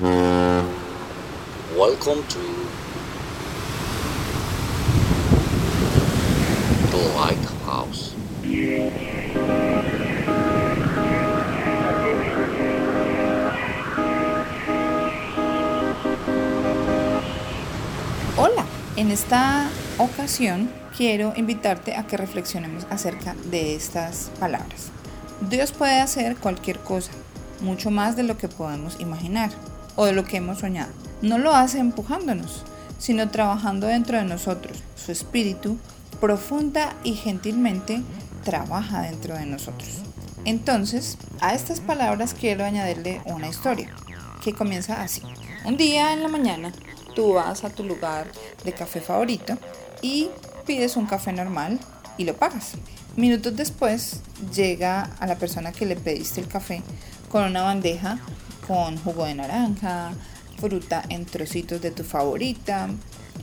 Welcome to the Lighthouse. Hola, en esta ocasión quiero invitarte a que reflexionemos acerca de estas palabras. Dios puede hacer cualquier cosa, mucho más de lo que podemos imaginar o de lo que hemos soñado. No lo hace empujándonos, sino trabajando dentro de nosotros. Su espíritu, profunda y gentilmente, trabaja dentro de nosotros. Entonces, a estas palabras quiero añadirle una historia que comienza así. Un día en la mañana, tú vas a tu lugar de café favorito y pides un café normal y lo pagas. Minutos después llega a la persona que le pediste el café con una bandeja con jugo de naranja, fruta en trocitos de tu favorita,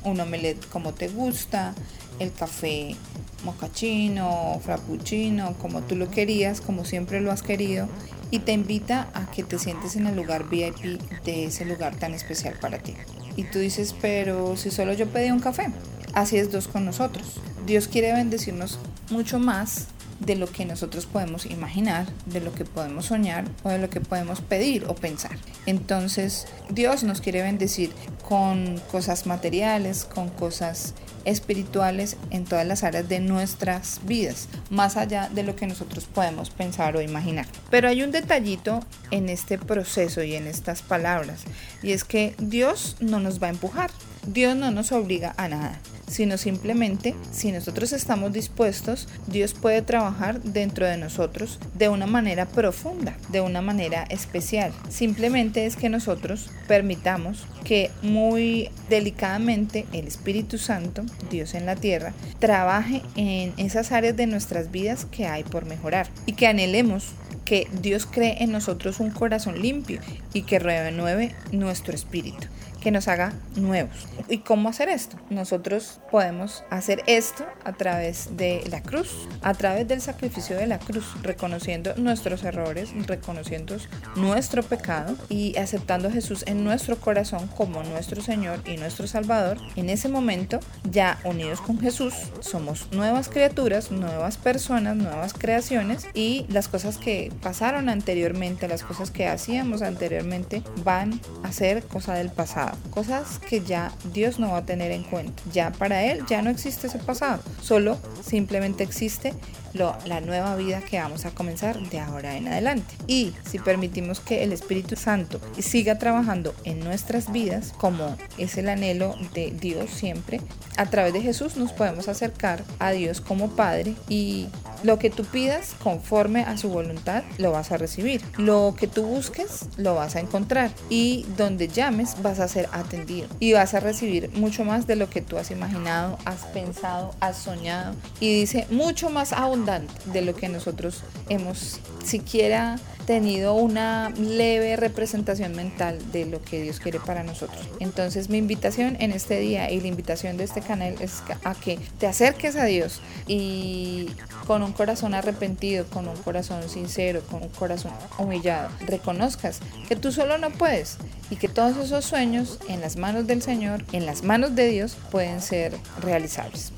un omelette como te gusta, el café mocachino, frappuccino, como tú lo querías, como siempre lo has querido, y te invita a que te sientes en el lugar VIP de ese lugar tan especial para ti. Y tú dices, pero si solo yo pedí un café. Así es Dios con nosotros. Dios quiere bendecirnos mucho más de lo que nosotros podemos imaginar, de lo que podemos soñar o de lo que podemos pedir o pensar. Entonces, Dios nos quiere bendecir con cosas materiales, con cosas espirituales en todas las áreas de nuestras vidas, más allá de lo que nosotros podemos pensar o imaginar. Pero hay un detallito en este proceso y en estas palabras, y es que Dios no nos va a empujar, Dios no nos obliga a nada sino simplemente si nosotros estamos dispuestos, Dios puede trabajar dentro de nosotros de una manera profunda, de una manera especial. Simplemente es que nosotros permitamos que muy delicadamente el Espíritu Santo, Dios en la tierra, trabaje en esas áreas de nuestras vidas que hay por mejorar y que anhelemos que Dios cree en nosotros un corazón limpio y que renueve nuestro espíritu que nos haga nuevos. ¿Y cómo hacer esto? Nosotros podemos hacer esto a través de la cruz, a través del sacrificio de la cruz, reconociendo nuestros errores, reconociendo nuestro pecado y aceptando a Jesús en nuestro corazón como nuestro Señor y nuestro Salvador. En ese momento, ya unidos con Jesús, somos nuevas criaturas, nuevas personas, nuevas creaciones y las cosas que pasaron anteriormente, las cosas que hacíamos anteriormente, van a ser cosa del pasado cosas que ya Dios no va a tener en cuenta. Ya para Él ya no existe ese pasado, solo simplemente existe la nueva vida que vamos a comenzar de ahora en adelante. Y si permitimos que el Espíritu Santo siga trabajando en nuestras vidas, como es el anhelo de Dios siempre, a través de Jesús nos podemos acercar a Dios como Padre y lo que tú pidas conforme a su voluntad lo vas a recibir. Lo que tú busques lo vas a encontrar y donde llames vas a ser atendido y vas a recibir mucho más de lo que tú has imaginado, has pensado, has soñado y dice mucho más de lo que nosotros hemos siquiera tenido una leve representación mental de lo que Dios quiere para nosotros. Entonces mi invitación en este día y la invitación de este canal es a que te acerques a Dios y con un corazón arrepentido, con un corazón sincero, con un corazón humillado, reconozcas que tú solo no puedes y que todos esos sueños en las manos del Señor, en las manos de Dios, pueden ser realizables.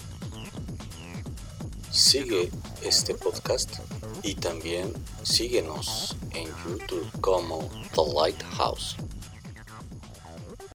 Sigue este podcast y también síguenos en YouTube como The Lighthouse.